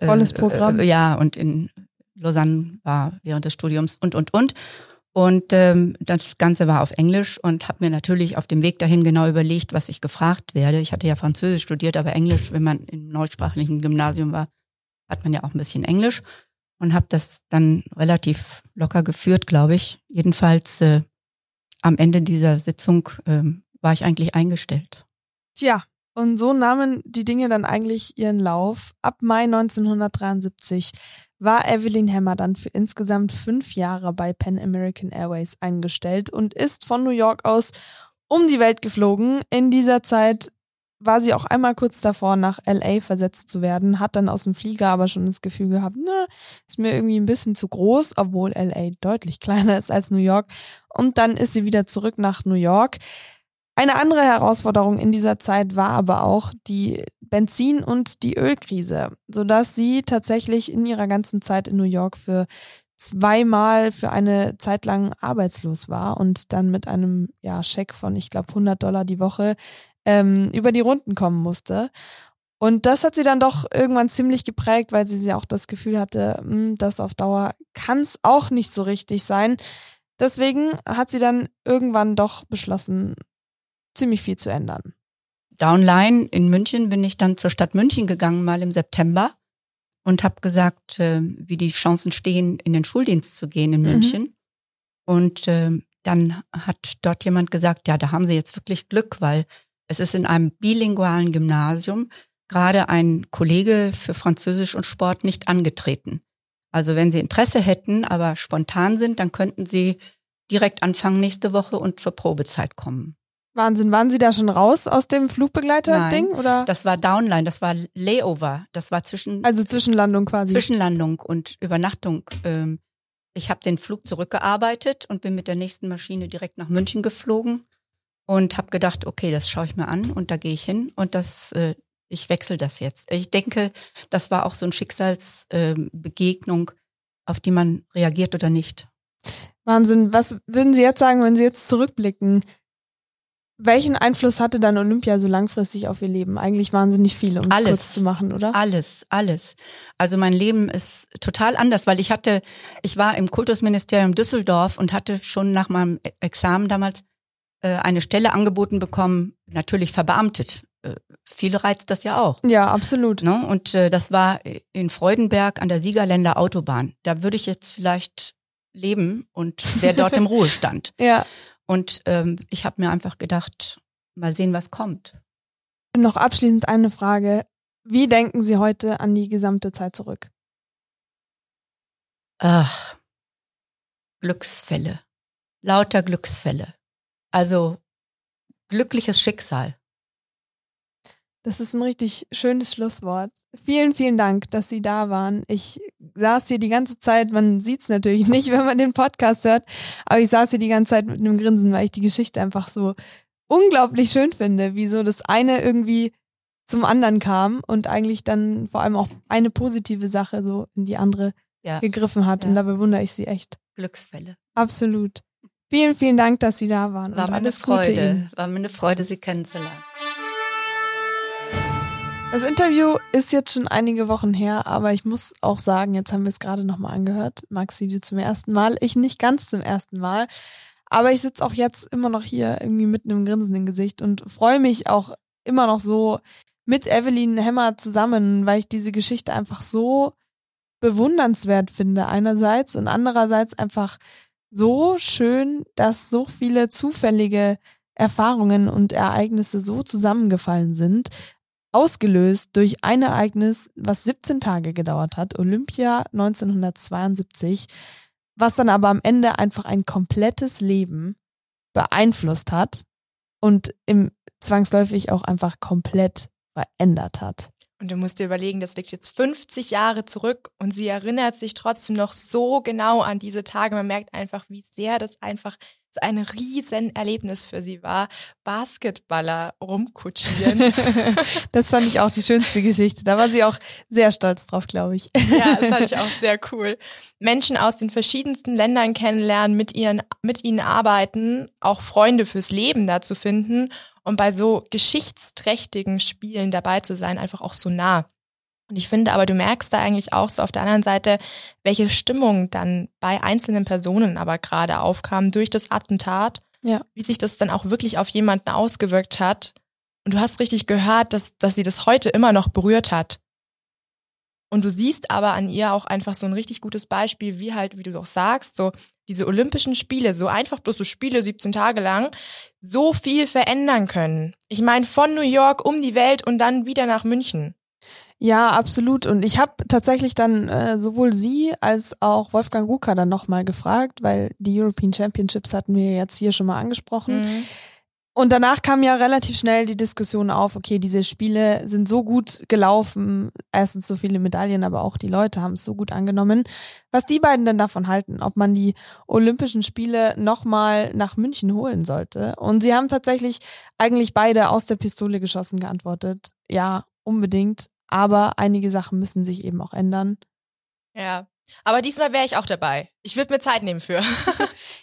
Volles Programm. Äh, ja, und in Lausanne war während des Studiums und, und, und. Und ähm, das Ganze war auf Englisch und habe mir natürlich auf dem Weg dahin genau überlegt, was ich gefragt werde. Ich hatte ja Französisch studiert, aber Englisch, wenn man im neusprachlichen Gymnasium war, hat man ja auch ein bisschen Englisch und habe das dann relativ locker geführt, glaube ich. Jedenfalls äh, am Ende dieser Sitzung ähm, war ich eigentlich eingestellt. Tja, und so nahmen die Dinge dann eigentlich ihren Lauf. Ab Mai 1973 war Evelyn Hammer dann für insgesamt fünf Jahre bei Pan American Airways eingestellt und ist von New York aus um die Welt geflogen. In dieser Zeit war sie auch einmal kurz davor, nach LA versetzt zu werden, hat dann aus dem Flieger aber schon das Gefühl gehabt, na, ist mir irgendwie ein bisschen zu groß, obwohl LA deutlich kleiner ist als New York. Und dann ist sie wieder zurück nach New York. Eine andere Herausforderung in dieser Zeit war aber auch die Benzin- und die Ölkrise, sodass sie tatsächlich in ihrer ganzen Zeit in New York für zweimal für eine Zeit lang arbeitslos war und dann mit einem ja, Scheck von, ich glaube, 100 Dollar die Woche ähm, über die Runden kommen musste. Und das hat sie dann doch irgendwann ziemlich geprägt, weil sie ja auch das Gefühl hatte, mh, hm, das auf Dauer kann es auch nicht so richtig sein. Deswegen hat sie dann irgendwann doch beschlossen, ziemlich viel zu ändern. Downline in München bin ich dann zur Stadt München gegangen, mal im September und habe gesagt, äh, wie die Chancen stehen, in den Schuldienst zu gehen in mhm. München. Mhm. Und äh, dann hat dort jemand gesagt, ja, da haben Sie jetzt wirklich Glück, weil es ist in einem bilingualen Gymnasium gerade ein Kollege für Französisch und Sport nicht angetreten. Also wenn Sie Interesse hätten, aber spontan sind, dann könnten Sie direkt anfangen nächste Woche und zur Probezeit kommen. Wahnsinn, waren Sie da schon raus aus dem Flugbegleiter-Ding? oder? Das war Downline, das war Layover, das war zwischen. Also Zwischenlandung quasi. Zwischenlandung und Übernachtung. Ähm, ich habe den Flug zurückgearbeitet und bin mit der nächsten Maschine direkt nach München geflogen und habe gedacht, okay, das schaue ich mir an und da gehe ich hin und das, äh, ich wechsle das jetzt. Ich denke, das war auch so ein Schicksalsbegegnung, auf die man reagiert oder nicht. Wahnsinn. Was würden Sie jetzt sagen, wenn Sie jetzt zurückblicken? Welchen Einfluss hatte dann Olympia so langfristig auf Ihr Leben? Eigentlich wahnsinnig viel, um es kurz zu machen, oder? Alles, alles. Also mein Leben ist total anders, weil ich hatte, ich war im Kultusministerium Düsseldorf und hatte schon nach meinem Examen damals äh, eine Stelle angeboten bekommen, natürlich verbeamtet. Äh, viele reizt das ja auch. Ja, absolut. Ne? Und äh, das war in Freudenberg an der Siegerländer Autobahn. Da würde ich jetzt vielleicht leben und wäre dort im Ruhestand. Ja. Und ähm, ich habe mir einfach gedacht, mal sehen, was kommt. Noch abschließend eine Frage. Wie denken Sie heute an die gesamte Zeit zurück? Ach, Glücksfälle. Lauter Glücksfälle. Also glückliches Schicksal. Das ist ein richtig schönes Schlusswort. Vielen, vielen Dank, dass Sie da waren. Ich saß hier die ganze Zeit, man sieht es natürlich nicht, wenn man den Podcast hört, aber ich saß hier die ganze Zeit mit einem Grinsen, weil ich die Geschichte einfach so unglaublich schön finde, wie so das eine irgendwie zum anderen kam und eigentlich dann vor allem auch eine positive Sache so in die andere ja. gegriffen hat. Ja. Und da bewundere ich Sie echt. Glücksfälle. Absolut. Vielen, vielen Dank, dass Sie da waren. War mir eine Freude. War mir eine Freude, Sie kennenzulernen. Das Interview ist jetzt schon einige Wochen her, aber ich muss auch sagen, jetzt haben wir es gerade nochmal angehört. Maxi, du zum ersten Mal, ich nicht ganz zum ersten Mal. Aber ich sitze auch jetzt immer noch hier irgendwie mit einem grinsenden Gesicht und freue mich auch immer noch so mit Evelyn Hemmer zusammen, weil ich diese Geschichte einfach so bewundernswert finde einerseits und andererseits einfach so schön, dass so viele zufällige Erfahrungen und Ereignisse so zusammengefallen sind, ausgelöst durch ein Ereignis, was 17 Tage gedauert hat, Olympia 1972, was dann aber am Ende einfach ein komplettes Leben beeinflusst hat und im zwangsläufig auch einfach komplett verändert hat. Und du musst dir überlegen, das liegt jetzt 50 Jahre zurück und sie erinnert sich trotzdem noch so genau an diese Tage. Man merkt einfach, wie sehr das einfach so ein Riesenerlebnis für sie war, Basketballer rumkutschieren. das fand ich auch die schönste Geschichte. Da war sie auch sehr stolz drauf, glaube ich. ja, das fand ich auch sehr cool. Menschen aus den verschiedensten Ländern kennenlernen, mit, ihren, mit ihnen arbeiten, auch Freunde fürs Leben dazu finden und bei so geschichtsträchtigen Spielen dabei zu sein, einfach auch so nah. Und ich finde aber, du merkst da eigentlich auch so auf der anderen Seite, welche Stimmung dann bei einzelnen Personen aber gerade aufkam durch das Attentat, ja. wie sich das dann auch wirklich auf jemanden ausgewirkt hat. Und du hast richtig gehört, dass, dass sie das heute immer noch berührt hat. Und du siehst aber an ihr auch einfach so ein richtig gutes Beispiel, wie halt, wie du auch sagst, so diese Olympischen Spiele, so einfach bloß so Spiele 17 Tage lang, so viel verändern können. Ich meine, von New York um die Welt und dann wieder nach München. Ja, absolut. Und ich habe tatsächlich dann äh, sowohl sie als auch Wolfgang Ruka dann nochmal gefragt, weil die European Championships hatten wir jetzt hier schon mal angesprochen. Mhm. Und danach kam ja relativ schnell die Diskussion auf, okay, diese Spiele sind so gut gelaufen, erstens so viele Medaillen, aber auch die Leute haben es so gut angenommen. Was die beiden denn davon halten, ob man die Olympischen Spiele nochmal nach München holen sollte. Und sie haben tatsächlich eigentlich beide aus der Pistole geschossen geantwortet. Ja, unbedingt. Aber einige Sachen müssen sich eben auch ändern. Ja. Aber diesmal wäre ich auch dabei. Ich würde mir Zeit nehmen für.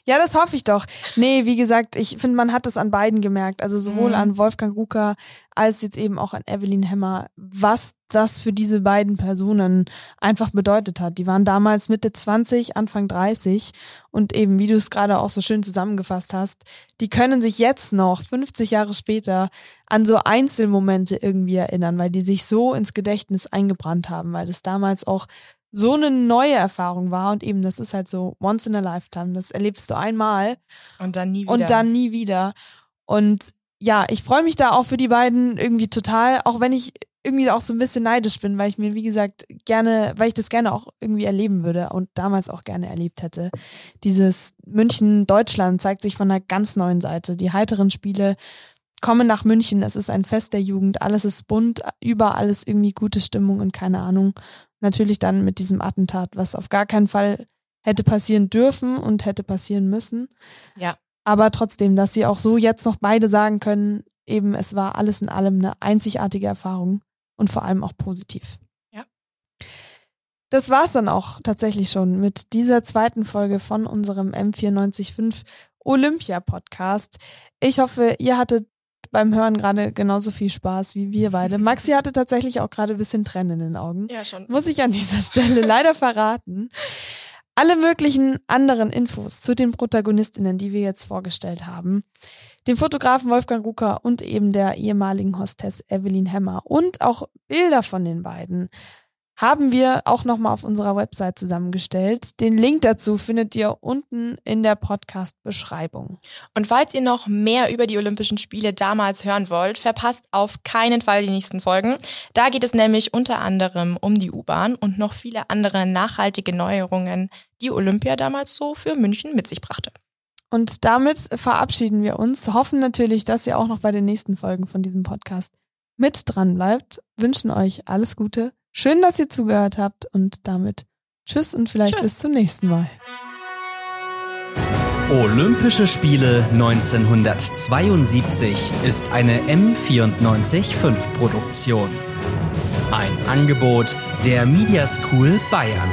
Ja, das hoffe ich doch. Nee, wie gesagt, ich finde, man hat das an beiden gemerkt. Also sowohl Mhm. an Wolfgang Rucker als jetzt eben auch an Evelyn Hemmer, was das für diese beiden Personen einfach bedeutet hat. Die waren damals Mitte 20, Anfang 30 und eben, wie du es gerade auch so schön zusammengefasst hast, die können sich jetzt noch, 50 Jahre später, an so Einzelmomente irgendwie erinnern, weil die sich so ins Gedächtnis eingebrannt haben, weil das damals auch so eine neue Erfahrung war und eben, das ist halt so once in a lifetime. Das erlebst du einmal Und dann nie wieder. und dann nie wieder. Und ja, ich freue mich da auch für die beiden irgendwie total, auch wenn ich irgendwie auch so ein bisschen neidisch bin, weil ich mir, wie gesagt, gerne, weil ich das gerne auch irgendwie erleben würde und damals auch gerne erlebt hätte. Dieses München-Deutschland zeigt sich von einer ganz neuen Seite. Die heiteren Spiele kommen nach München, es ist ein Fest der Jugend, alles ist bunt, überall ist irgendwie gute Stimmung und keine Ahnung. Natürlich dann mit diesem Attentat, was auf gar keinen Fall hätte passieren dürfen und hätte passieren müssen. Ja. Aber trotzdem, dass sie auch so jetzt noch beide sagen können, eben es war alles in allem eine einzigartige Erfahrung und vor allem auch positiv. Ja. Das war's dann auch tatsächlich schon mit dieser zweiten Folge von unserem M945 Olympia Podcast. Ich hoffe, ihr hattet beim Hören gerade genauso viel Spaß wie wir beide. Maxi hatte tatsächlich auch gerade ein bisschen Tränen in den Augen. Ja, schon. Muss ich an dieser Stelle leider verraten. Alle möglichen anderen Infos zu den Protagonistinnen, die wir jetzt vorgestellt haben, dem Fotografen Wolfgang Rucker und eben der ehemaligen Hostess Evelyn Hemmer und auch Bilder von den beiden haben wir auch nochmal auf unserer Website zusammengestellt. Den Link dazu findet ihr unten in der Podcast-Beschreibung. Und falls ihr noch mehr über die Olympischen Spiele damals hören wollt, verpasst auf keinen Fall die nächsten Folgen. Da geht es nämlich unter anderem um die U-Bahn und noch viele andere nachhaltige Neuerungen, die Olympia damals so für München mit sich brachte. Und damit verabschieden wir uns, hoffen natürlich, dass ihr auch noch bei den nächsten Folgen von diesem Podcast mit dran bleibt, wünschen euch alles Gute. Schön, dass ihr zugehört habt und damit tschüss und vielleicht Tschüss. bis zum nächsten Mal. Olympische Spiele 1972 ist eine M945 Produktion. Ein Angebot der Media School Bayern.